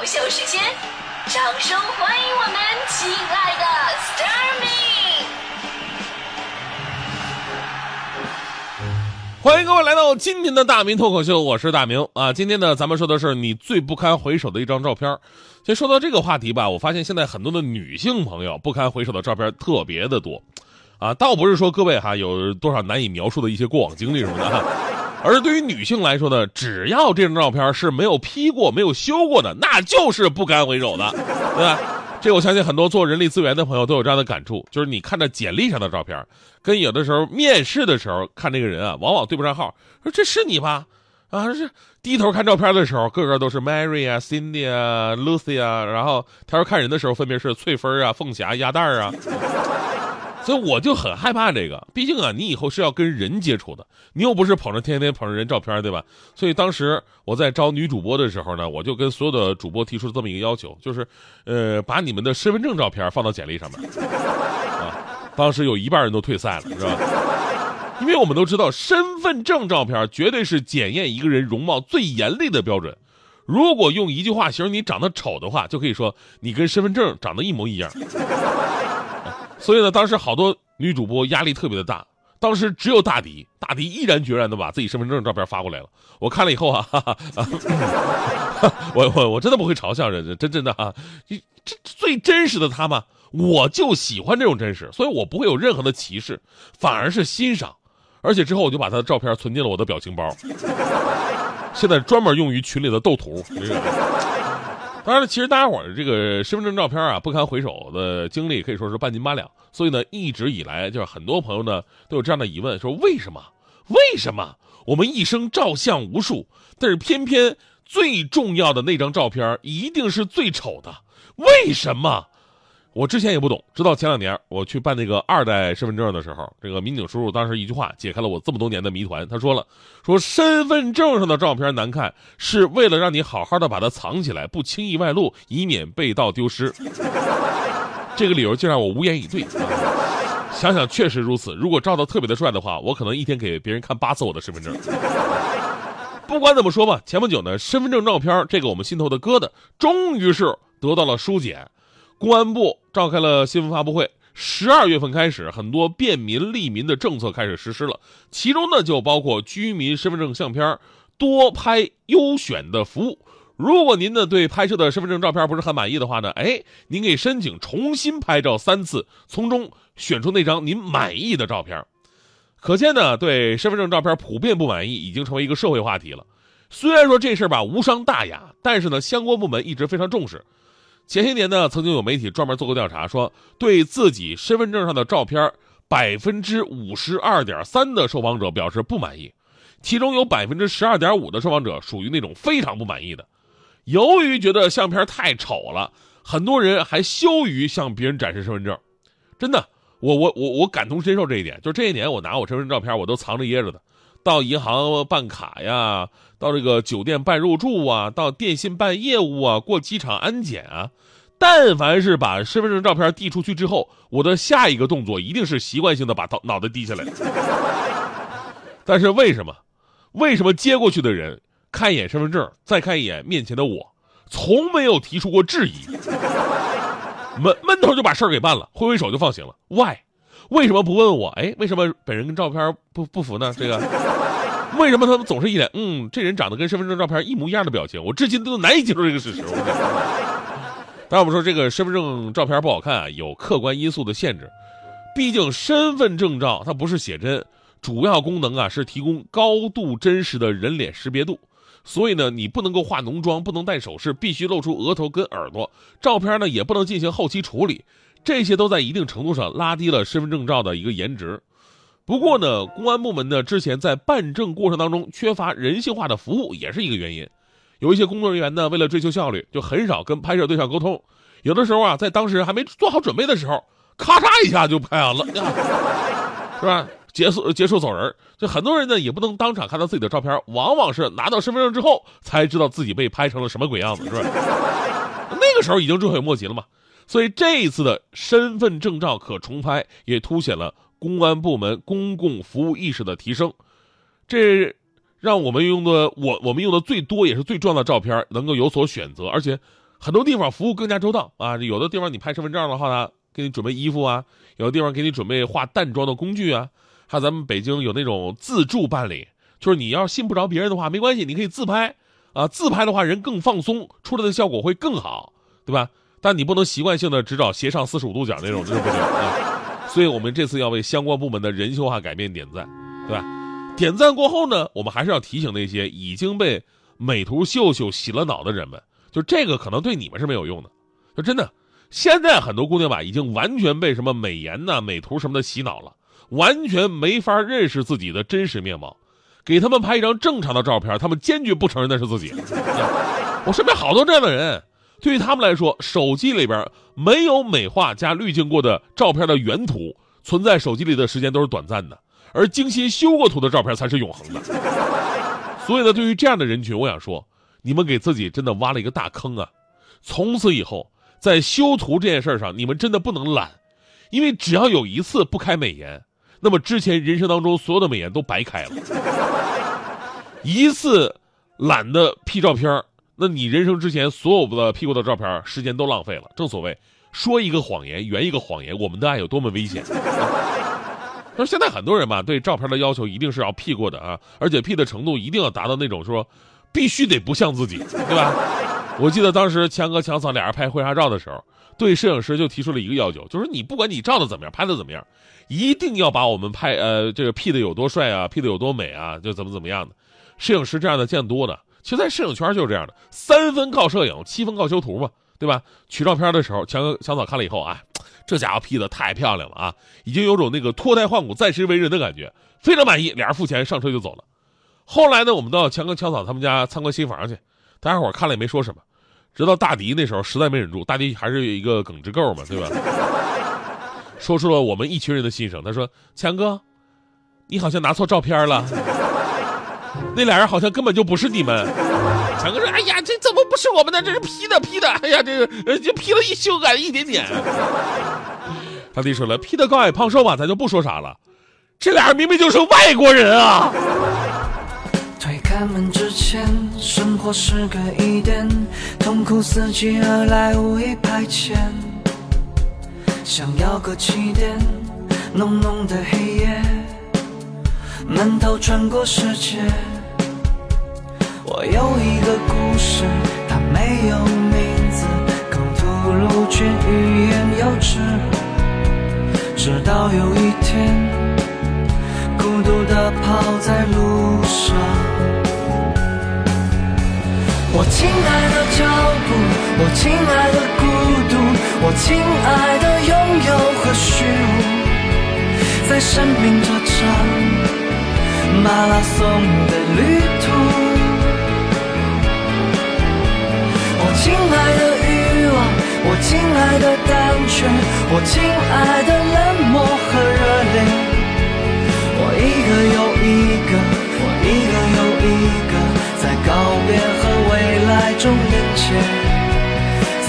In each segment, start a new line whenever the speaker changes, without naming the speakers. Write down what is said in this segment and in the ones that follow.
搞笑时间，掌声欢迎我们亲爱的 s t a r m y
欢迎各位来到今天的大明脱口秀，我是大明啊。今天呢，咱们说的是你最不堪回首的一张照片。其实说到这个话题吧，我发现现在很多的女性朋友不堪回首的照片特别的多，啊，倒不是说各位哈有多少难以描述的一些过往经历什么的，而对于女性来说呢，只要这张照片是没有 P 过、没有修过的，那就是不堪回首的，对吧？这我相信很多做人力资源的朋友都有这样的感触，就是你看着简历上的照片，跟有的时候面试的时候看这个人啊，往往对不上号。说这是你吧？啊，是低头看照片的时候，个个都是 Mary 啊、Cindy 啊、Lucy 啊，然后抬头看人的时候，分别是翠芬啊、凤霞、鸭蛋啊。所以我就很害怕这个，毕竟啊，你以后是要跟人接触的，你又不是捧着天天捧着人照片，对吧？所以当时我在招女主播的时候呢，我就跟所有的主播提出了这么一个要求，就是，呃，把你们的身份证照片放到简历上面。啊，当时有一半人都退赛了，是吧？因为我们都知道，身份证照片绝对是检验一个人容貌最严厉的标准。如果用一句话形容你长得丑的话，就可以说你跟身份证长得一模一样。所以呢，当时好多女主播压力特别的大。当时只有大迪，大迪毅然决然的把自己身份证照片发过来了。我看了以后啊，哈哈我我我真的不会嘲笑人家，真真的啊，这最真实的他嘛，我就喜欢这种真实，所以我不会有任何的歧视，反而是欣赏。而且之后我就把他的照片存进了我的表情包，现在专门用于群里的斗图。当然，其实大家伙儿这个身份证照片啊，不堪回首的经历可以说是半斤八两。所以呢，一直以来就是很多朋友呢都有这样的疑问：说为什么？为什么我们一生照相无数，但是偏偏最重要的那张照片一定是最丑的？为什么？我之前也不懂，直到前两年我去办那个二代身份证的时候，这个民警叔叔当时一句话解开了我这么多年的谜团。他说了：“说身份证上的照片难看，是为了让你好好的把它藏起来，不轻易外露，以免被盗丢失。”这个理由竟让我无言以对。想想确实如此，如果照的特别的帅的话，我可能一天给别人看八次我的身份证。不管怎么说吧，前不久呢，身份证照片这个我们心头的疙瘩，终于是得到了疏解。公安部召开了新闻发布会。十二月份开始，很多便民利民的政策开始实施了，其中呢就包括居民身份证相片多拍优选的服务。如果您呢对拍摄的身份证照片不是很满意的话呢，哎，您可以申请重新拍照三次，从中选出那张您满意的照片。可见呢，对身份证照片普遍不满意已经成为一个社会话题了。虽然说这事儿吧无伤大雅，但是呢，相关部门一直非常重视。前些年呢，曾经有媒体专门做过调查，说对自己身份证上的照片，百分之五十二点三的受访者表示不满意，其中有百分之十二点五的受访者属于那种非常不满意的。由于觉得相片太丑了，很多人还羞于向别人展示身份证。真的，我我我我感同身受这一点。就这些年，我拿我身份证照片，我都藏着掖着的。到银行办卡呀，到这个酒店办入住啊，到电信办业务啊，过机场安检啊，但凡是把身份证照片递出去之后，我的下一个动作一定是习惯性的把头脑袋低下来。但是为什么？为什么接过去的人看一眼身份证，再看一眼面前的我，从没有提出过质疑？闷闷头就把事儿给办了，挥挥手就放行了。Why？为什么不问我？哎，为什么本人跟照片不不符呢？这个，为什么他们总是一脸嗯，这人长得跟身份证照片一模一样的表情？我至今都难以接受这个事实。当然，我们说这个身份证照片不好看啊，有客观因素的限制。毕竟身份证照它不是写真，主要功能啊是提供高度真实的人脸识别度。所以呢，你不能够化浓妆，不能戴首饰，必须露出额头跟耳朵。照片呢也不能进行后期处理。这些都在一定程度上拉低了身份证照的一个颜值。不过呢，公安部门呢之前在办证过程当中缺乏人性化的服务，也是一个原因。有一些工作人员呢，为了追求效率，就很少跟拍摄对象沟通。有的时候啊，在当时还没做好准备的时候，咔嚓一下就拍完了，是吧？结束结束走人。就很多人呢，也不能当场看到自己的照片，往往是拿到身份证之后才知道自己被拍成了什么鬼样子，是吧？那个时候已经追悔莫及了嘛。所以这一次的身份证照可重拍，也凸显了公安部门公共服务意识的提升。这让我们用的我我们用的最多也是最重要的照片能够有所选择，而且很多地方服务更加周到啊，有的地方你拍身份证的话呢，给你准备衣服啊，有的地方给你准备化淡妆的工具啊，还有咱们北京有那种自助办理，就是你要信不着别人的话，没关系，你可以自拍啊，自拍的话人更放松，出来的效果会更好，对吧？但你不能习惯性的只找斜上四十五度角那种，这是不行啊。所以我们这次要为相关部门的人性化改变点赞，对吧？点赞过后呢，我们还是要提醒那些已经被美图秀秀洗了脑的人们，就这个可能对你们是没有用的。就真的，现在很多姑娘吧，已经完全被什么美颜呐、美图什么的洗脑了，完全没法认识自己的真实面貌。给他们拍一张正常的照片，他们坚决不承认那是自己。我身边好多这样的人，对于他们来说，手机里边没有美化加滤镜过的照片的原图，存在手机里的时间都是短暂的，而精心修过图的照片才是永恒的。所以呢，对于这样的人群，我想说，你们给自己真的挖了一个大坑啊！从此以后，在修图这件事上，你们真的不能懒，因为只要有一次不开美颜，那么之前人生当中所有的美颜都白开了。一次懒得 P 照片那你人生之前所有的 P 过的照片时间都浪费了。正所谓，说一个谎言圆一个谎言，我们的爱有多么危险。说现在很多人吧，对照片的要求一定是要 P 过的啊，而且 P 的程度一定要达到那种说，必须得不像自己，对吧？我记得当时强哥强嫂俩人拍婚纱照的时候，对摄影师就提出了一个要求，就是你不管你照的怎么样，拍的怎么样，一定要把我们拍呃这个 P 的有多帅啊，P 的有多美啊，就怎么怎么样的。摄影师这样的见多了，其实在摄影圈就是这样的，三分靠摄影，七分靠修图嘛，对吧？取照片的时候，强哥强嫂看了以后啊，这家伙 P 的太漂亮了啊，已经有种那个脱胎换骨、再生为人的感觉，非常满意。俩人付钱上车就走了。后来呢，我们到强哥强嫂他们家参观新房去，大家伙看了也没说什么。直到大迪那时候实在没忍住，大迪还是一个耿直够嘛，对吧？说出了我们一群人的心声。他说：“强哥，你好像拿错照片了，那俩人好像根本就不是你们。”强哥说：“哎呀，这怎么不是我们的？这是 P 的 P 的！哎呀，这个就 P 了一修改了一点点。”大弟说了：“P 的高矮胖瘦吧，咱就不说啥了。这俩人明明就是外国人啊！”
推开门之前，生活是个疑点，痛苦伺机而来，无意排遣。想要个起点，浓浓的黑夜，闷头穿过世界。我有一个故事，它没有名字，口吐露却欲言又止。直到有一天，孤独地跑在路上。我亲爱的脚步，我亲爱的孤独，我亲爱的拥有和虚无，在生命这场马拉松的旅途。亲爱的胆怯，我亲爱的冷漠和热烈。我一个又一个，我一个又一个，在告别和未来中连接，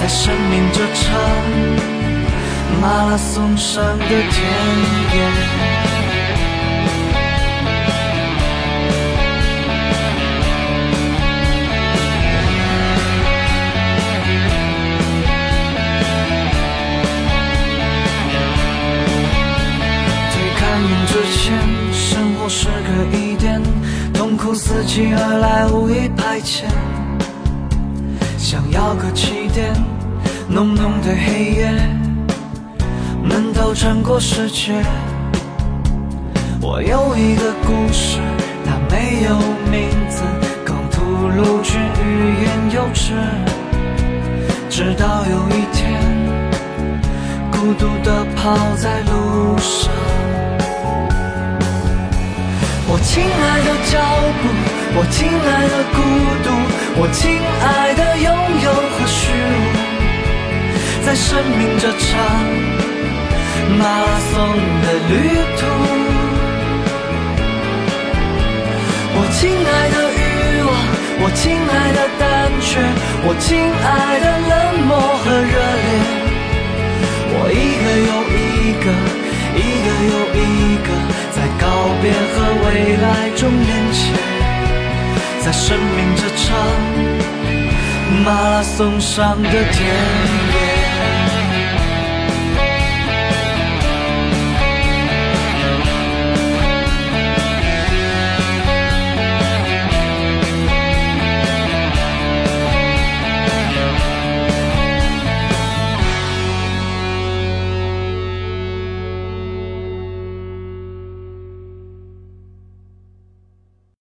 在生命这场马拉松上的田野。痛苦伺机而来，无意排遣。想要个起点，浓浓的黑夜，闷头穿过世界。我有一个故事，它没有名字，刚吐露却欲言又止。直到有一天。孤独地跑在路上。亲爱的脚步，我亲爱的孤独，我亲爱的拥有和虚无，在生命这场马拉松的旅途。我亲爱的欲望，我亲爱的胆怯，我亲爱的冷漠和生命这场马拉松上的田野。